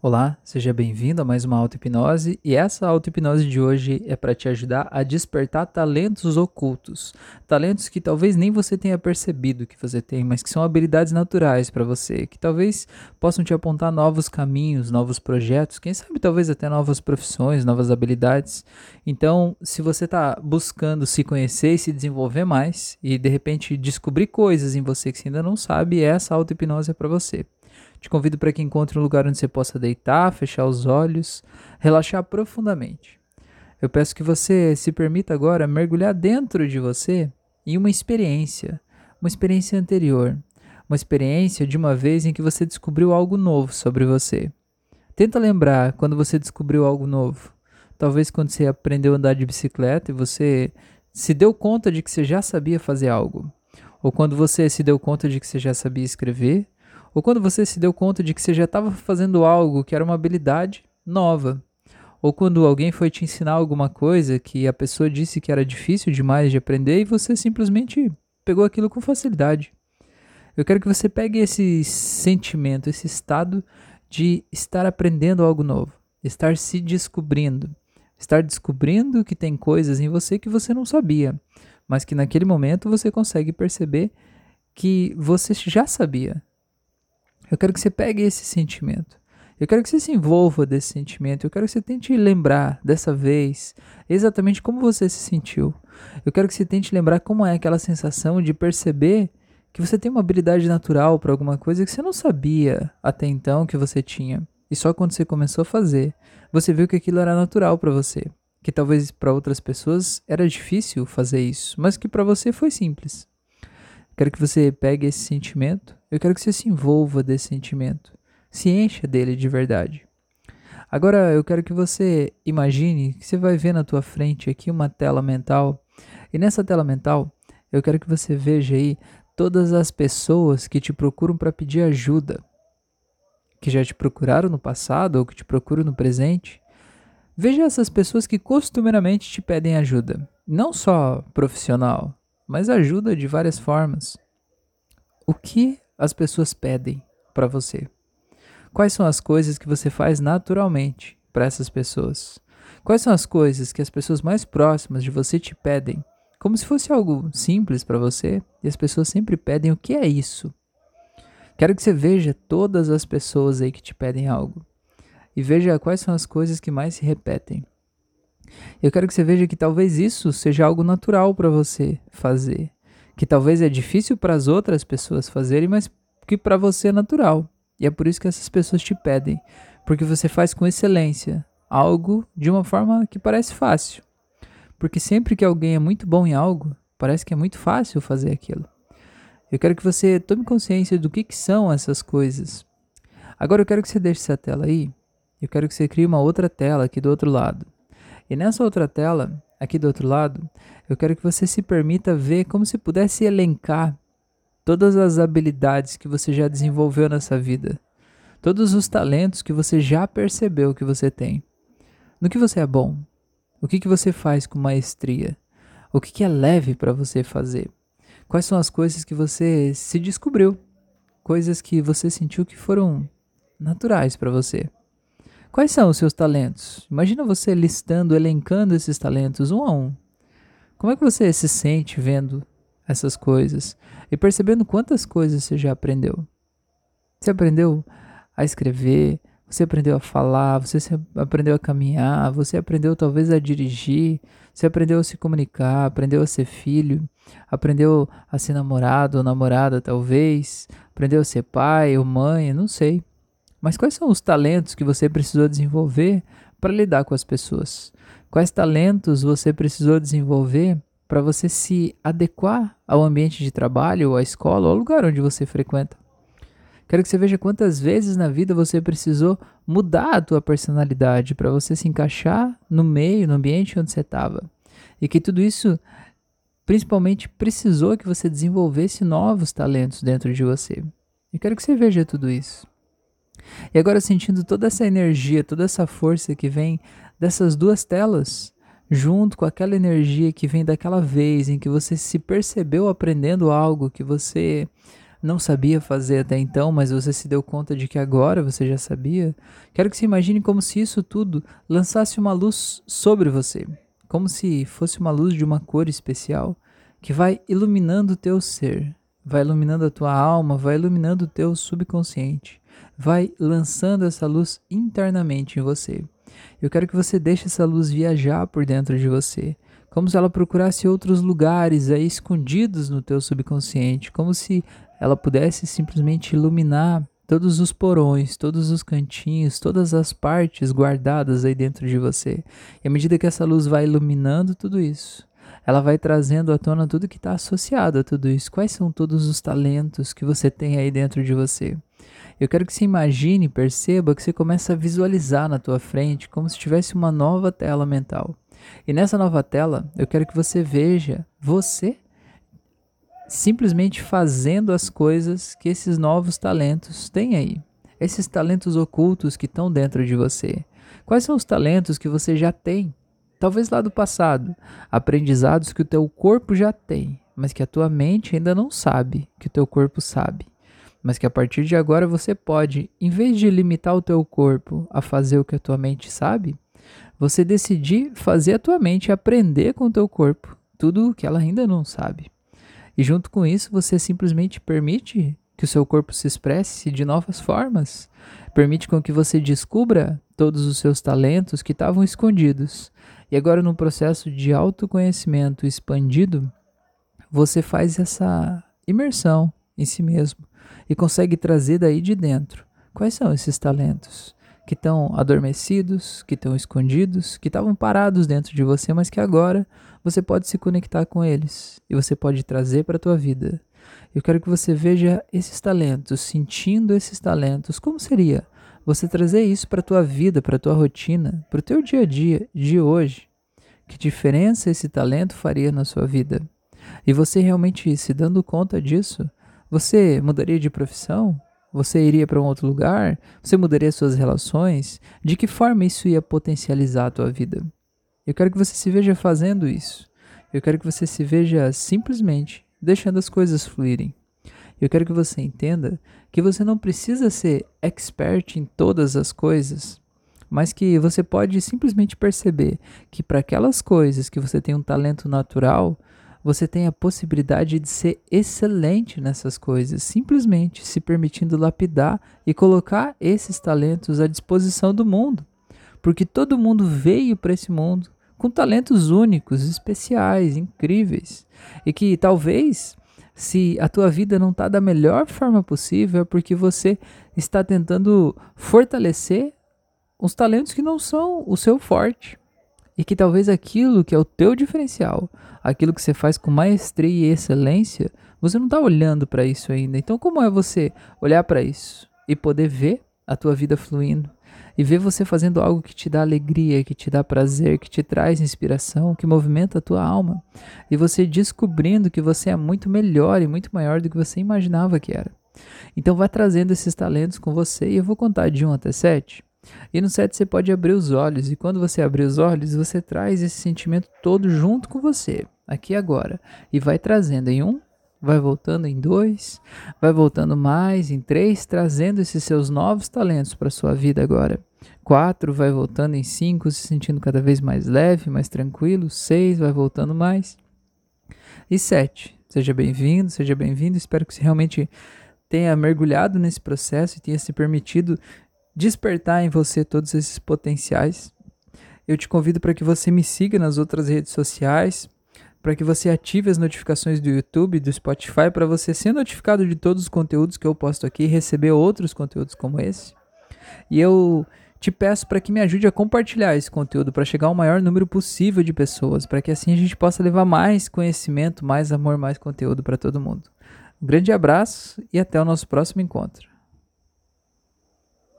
Olá, seja bem-vindo a mais uma auto-hipnose e essa auto-hipnose de hoje é para te ajudar a despertar talentos ocultos. Talentos que talvez nem você tenha percebido que você tem, mas que são habilidades naturais para você, que talvez possam te apontar novos caminhos, novos projetos, quem sabe talvez até novas profissões, novas habilidades. Então, se você está buscando se conhecer e se desenvolver mais e de repente descobrir coisas em você que você ainda não sabe, essa auto-hipnose é para você. Te convido para que encontre um lugar onde você possa deitar, fechar os olhos, relaxar profundamente. Eu peço que você se permita agora mergulhar dentro de você em uma experiência, uma experiência anterior, uma experiência de uma vez em que você descobriu algo novo sobre você. Tenta lembrar quando você descobriu algo novo. Talvez quando você aprendeu a andar de bicicleta e você se deu conta de que você já sabia fazer algo. Ou quando você se deu conta de que você já sabia escrever, ou quando você se deu conta de que você já estava fazendo algo que era uma habilidade nova. Ou quando alguém foi te ensinar alguma coisa que a pessoa disse que era difícil demais de aprender e você simplesmente pegou aquilo com facilidade. Eu quero que você pegue esse sentimento, esse estado de estar aprendendo algo novo, estar se descobrindo, estar descobrindo que tem coisas em você que você não sabia, mas que naquele momento você consegue perceber que você já sabia, eu quero que você pegue esse sentimento. Eu quero que você se envolva desse sentimento. Eu quero que você tente lembrar dessa vez exatamente como você se sentiu. Eu quero que você tente lembrar como é aquela sensação de perceber que você tem uma habilidade natural para alguma coisa que você não sabia até então que você tinha. E só quando você começou a fazer, você viu que aquilo era natural para você. Que talvez para outras pessoas era difícil fazer isso, mas que para você foi simples. Quero que você pegue esse sentimento, eu quero que você se envolva desse sentimento, se encha dele de verdade. Agora eu quero que você imagine que você vai ver na tua frente aqui uma tela mental, e nessa tela mental eu quero que você veja aí todas as pessoas que te procuram para pedir ajuda, que já te procuraram no passado ou que te procuram no presente. Veja essas pessoas que costumeiramente te pedem ajuda, não só profissional, mas ajuda de várias formas. O que as pessoas pedem para você? Quais são as coisas que você faz naturalmente para essas pessoas? Quais são as coisas que as pessoas mais próximas de você te pedem, como se fosse algo simples para você, e as pessoas sempre pedem o que é isso? Quero que você veja todas as pessoas aí que te pedem algo e veja quais são as coisas que mais se repetem. Eu quero que você veja que talvez isso seja algo natural para você fazer, que talvez é difícil para as outras pessoas fazerem, mas que para você é natural. E é por isso que essas pessoas te pedem, porque você faz com excelência, algo de uma forma que parece fácil. Porque sempre que alguém é muito bom em algo, parece que é muito fácil fazer aquilo. Eu quero que você tome consciência do que, que são essas coisas. Agora eu quero que você deixe essa tela aí. Eu quero que você crie uma outra tela aqui do outro lado. E nessa outra tela, aqui do outro lado, eu quero que você se permita ver como se pudesse elencar todas as habilidades que você já desenvolveu nessa vida, todos os talentos que você já percebeu que você tem. No que você é bom? O que, que você faz com maestria? O que, que é leve para você fazer? Quais são as coisas que você se descobriu? Coisas que você sentiu que foram naturais para você. Quais são os seus talentos? Imagina você listando, elencando esses talentos um a um. Como é que você se sente vendo essas coisas e percebendo quantas coisas você já aprendeu? Você aprendeu a escrever, você aprendeu a falar, você aprendeu a caminhar, você aprendeu talvez a dirigir, você aprendeu a se comunicar, aprendeu a ser filho, aprendeu a ser namorado ou namorada talvez, aprendeu a ser pai ou mãe, não sei. Mas quais são os talentos que você precisou desenvolver para lidar com as pessoas? Quais talentos você precisou desenvolver para você se adequar ao ambiente de trabalho, ou à escola, ou ao lugar onde você frequenta? Quero que você veja quantas vezes na vida você precisou mudar a tua personalidade para você se encaixar no meio, no ambiente onde você estava. E que tudo isso principalmente precisou que você desenvolvesse novos talentos dentro de você. Eu quero que você veja tudo isso. E agora sentindo toda essa energia, toda essa força que vem dessas duas telas, junto com aquela energia que vem daquela vez em que você se percebeu aprendendo algo, que você não sabia fazer até então, mas você se deu conta de que agora você já sabia. Quero que você imagine como se isso tudo lançasse uma luz sobre você, como se fosse uma luz de uma cor especial que vai iluminando o teu ser, vai iluminando a tua alma, vai iluminando o teu subconsciente, vai lançando essa luz internamente em você. Eu quero que você deixe essa luz viajar por dentro de você, como se ela procurasse outros lugares aí escondidos no teu subconsciente, como se ela pudesse simplesmente iluminar todos os porões, todos os cantinhos, todas as partes guardadas aí dentro de você. E à medida que essa luz vai iluminando tudo isso, ela vai trazendo à tona tudo que está associado a tudo isso. Quais são todos os talentos que você tem aí dentro de você? Eu quero que você imagine, perceba que você começa a visualizar na tua frente como se tivesse uma nova tela mental. E nessa nova tela, eu quero que você veja você simplesmente fazendo as coisas que esses novos talentos têm aí. Esses talentos ocultos que estão dentro de você. Quais são os talentos que você já tem? Talvez lá do passado, aprendizados que o teu corpo já tem, mas que a tua mente ainda não sabe, que o teu corpo sabe. Mas que a partir de agora você pode, em vez de limitar o teu corpo a fazer o que a tua mente sabe, você decidir fazer a tua mente aprender com o teu corpo tudo o que ela ainda não sabe. E junto com isso, você simplesmente permite que o seu corpo se expresse de novas formas, permite com que você descubra todos os seus talentos que estavam escondidos. E agora, num processo de autoconhecimento expandido, você faz essa imersão em si mesmo e consegue trazer daí de dentro quais são esses talentos que estão adormecidos, que estão escondidos, que estavam parados dentro de você, mas que agora você pode se conectar com eles e você pode trazer para a tua vida. Eu quero que você veja esses talentos, sentindo esses talentos. Como seria você trazer isso para a tua vida, para a tua rotina, para o teu dia a dia de hoje? Que diferença esse talento faria na sua vida? E você realmente se dando conta disso, você mudaria de profissão? Você iria para um outro lugar? Você mudaria suas relações? De que forma isso ia potencializar a tua vida? Eu quero que você se veja fazendo isso. Eu quero que você se veja simplesmente deixando as coisas fluírem. Eu quero que você entenda que você não precisa ser expert em todas as coisas, mas que você pode simplesmente perceber que para aquelas coisas que você tem um talento natural, você tem a possibilidade de ser excelente nessas coisas, simplesmente se permitindo lapidar e colocar esses talentos à disposição do mundo. Porque todo mundo veio para esse mundo com talentos únicos, especiais, incríveis. E que talvez, se a tua vida não está da melhor forma possível, é porque você está tentando fortalecer os talentos que não são o seu forte. E que talvez aquilo que é o teu diferencial, aquilo que você faz com maestria e excelência, você não está olhando para isso ainda. Então, como é você olhar para isso e poder ver a tua vida fluindo e ver você fazendo algo que te dá alegria, que te dá prazer, que te traz inspiração, que movimenta a tua alma e você descobrindo que você é muito melhor e muito maior do que você imaginava que era. Então, vai trazendo esses talentos com você e eu vou contar de 1 até 7 e no 7 você pode abrir os olhos, e quando você abrir os olhos, você traz esse sentimento todo junto com você, aqui agora, e vai trazendo em um, vai voltando em dois, vai voltando mais em três, trazendo esses seus novos talentos para sua vida agora. Quatro, vai voltando em cinco, se sentindo cada vez mais leve, mais tranquilo. Seis, vai voltando mais. E sete, seja bem-vindo, seja bem-vindo. Espero que você realmente tenha mergulhado nesse processo e tenha se permitido despertar em você todos esses potenciais. Eu te convido para que você me siga nas outras redes sociais, para que você ative as notificações do YouTube, do Spotify, para você ser notificado de todos os conteúdos que eu posto aqui e receber outros conteúdos como esse. E eu te peço para que me ajude a compartilhar esse conteúdo para chegar ao maior número possível de pessoas, para que assim a gente possa levar mais conhecimento, mais amor, mais conteúdo para todo mundo. Um grande abraço e até o nosso próximo encontro.